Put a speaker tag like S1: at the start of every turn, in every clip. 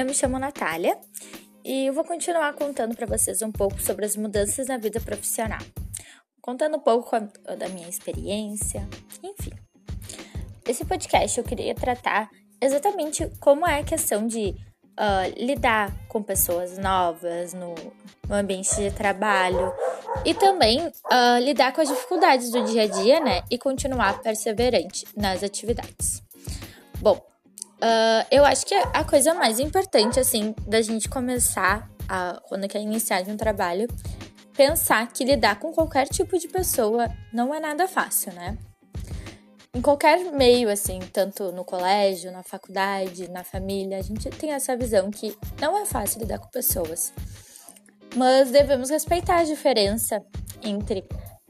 S1: eu me chamo Natália e eu vou continuar contando para vocês um pouco sobre as mudanças na vida profissional. Contando um pouco da minha experiência, enfim. Esse podcast eu queria tratar exatamente como é a questão de uh, lidar com pessoas novas no, no, ambiente de trabalho e também uh, lidar com as dificuldades do dia a dia, né? E continuar perseverante nas atividades. Bom, Uh, eu acho que a coisa mais importante, assim, da gente começar, a, quando quer iniciar um trabalho, pensar que lidar com qualquer tipo de pessoa não é nada fácil, né? Em qualquer meio, assim, tanto no colégio, na faculdade, na família, a gente tem essa visão que não é fácil lidar com pessoas. Mas devemos respeitar a diferença entre,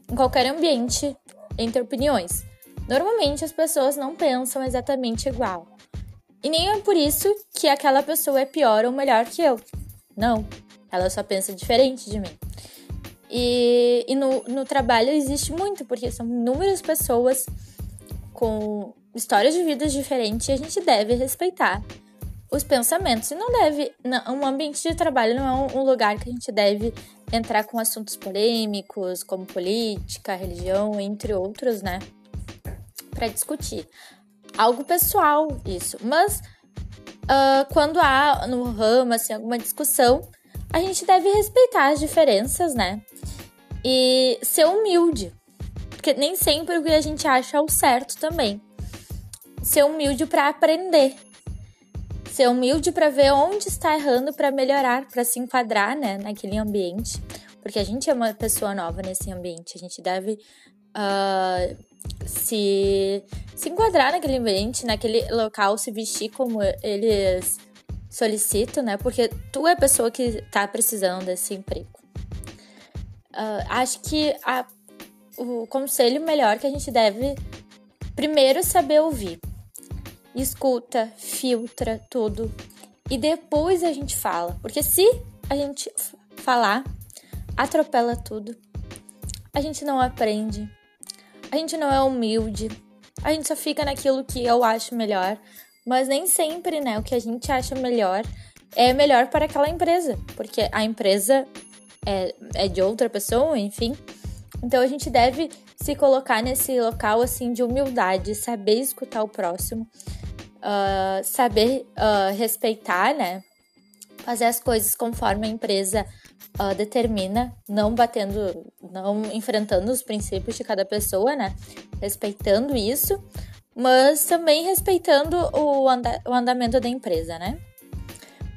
S1: em qualquer ambiente, entre opiniões. Normalmente as pessoas não pensam exatamente igual. E nem é por isso que aquela pessoa é pior ou melhor que eu. Não, ela só pensa diferente de mim. E, e no, no trabalho existe muito, porque são inúmeras pessoas com histórias de vidas diferentes e a gente deve respeitar os pensamentos. E não deve. Não, um ambiente de trabalho não é um, um lugar que a gente deve entrar com assuntos polêmicos, como política, religião, entre outros, né? Para discutir algo pessoal isso. Mas uh, quando há no ramo assim, alguma discussão, a gente deve respeitar as diferenças, né? E ser humilde. Porque nem sempre o que a gente acha é o certo também. Ser humilde para aprender. Ser humilde para ver onde está errando para melhorar, para se enquadrar, né, naquele ambiente. Porque a gente é uma pessoa nova nesse ambiente. A gente deve uh, se, se enquadrar naquele ambiente, naquele local, se vestir como eles solicitam, né? Porque tu é a pessoa que tá precisando desse emprego. Uh, acho que a, o conselho melhor que a gente deve primeiro saber ouvir. Escuta, filtra tudo e depois a gente fala. Porque se a gente falar, atropela tudo. A gente não aprende, a gente não é humilde, a gente só fica naquilo que eu acho melhor, mas nem sempre, né, o que a gente acha melhor é melhor para aquela empresa, porque a empresa é, é de outra pessoa, enfim. Então a gente deve se colocar nesse local assim de humildade, saber escutar o próximo, uh, saber uh, respeitar, né? Fazer as coisas conforme a empresa uh, determina, não batendo, não enfrentando os princípios de cada pessoa, né? Respeitando isso, mas também respeitando o, anda o andamento da empresa, né?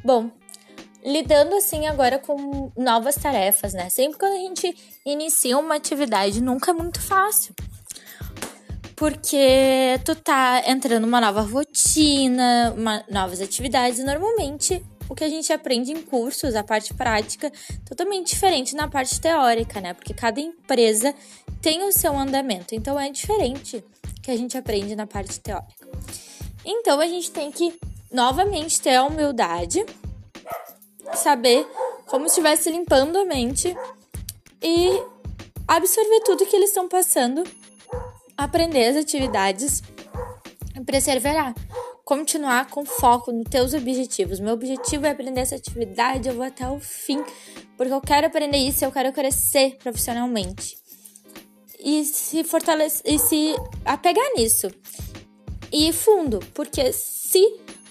S1: Bom, lidando assim agora com novas tarefas, né? Sempre quando a gente inicia uma atividade, nunca é muito fácil. Porque tu tá entrando numa nova rotina, uma, novas atividades, e normalmente o que a gente aprende em cursos, a parte prática, totalmente diferente na parte teórica, né? Porque cada empresa tem o seu andamento, então é diferente que a gente aprende na parte teórica. Então a gente tem que novamente ter a humildade, saber como se estivesse limpando a mente e absorver tudo que eles estão passando, aprender as atividades e perseverar continuar com foco nos teus objetivos. Meu objetivo é aprender essa atividade, eu vou até o fim, porque eu quero aprender isso, eu quero crescer profissionalmente. E se fortalecer e se apegar nisso. E fundo, porque se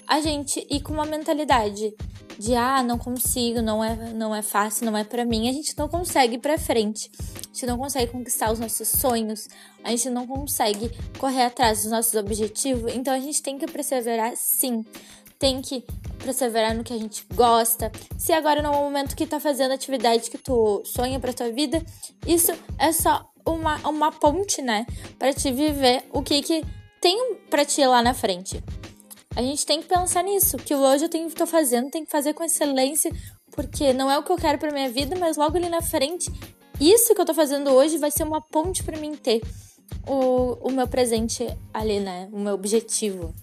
S1: a gente ir com uma mentalidade de ah, não consigo, não é, não é fácil, não é para mim, a gente não consegue ir para frente. Gente não consegue conquistar os nossos sonhos, a gente não consegue correr atrás dos nossos objetivos, então a gente tem que perseverar sim. Tem que perseverar no que a gente gosta. Se agora não é o momento que tá fazendo a atividade que tu sonha para tua vida, isso é só uma, uma ponte, né, para te viver o que que tem para ti lá na frente. A gente tem que pensar nisso, que hoje eu tenho tô fazendo, tem que fazer com excelência, porque não é o que eu quero para minha vida, mas logo ali na frente, isso que eu tô fazendo hoje vai ser uma ponte para mim ter o, o meu presente ali, né? O meu objetivo.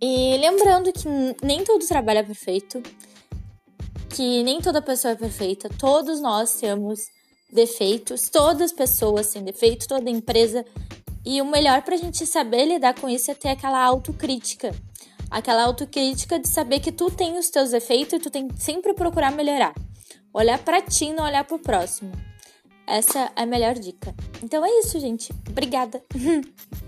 S1: E lembrando que nem todo trabalho é perfeito, que nem toda pessoa é perfeita, todos nós temos defeitos, todas as pessoas têm defeitos, toda empresa e o melhor para a gente saber lidar com isso é ter aquela autocrítica. Aquela autocrítica de saber que tu tem os teus efeitos e tu tem que sempre procurar melhorar. Olhar para ti, não olhar pro próximo. Essa é a melhor dica. Então é isso, gente. Obrigada.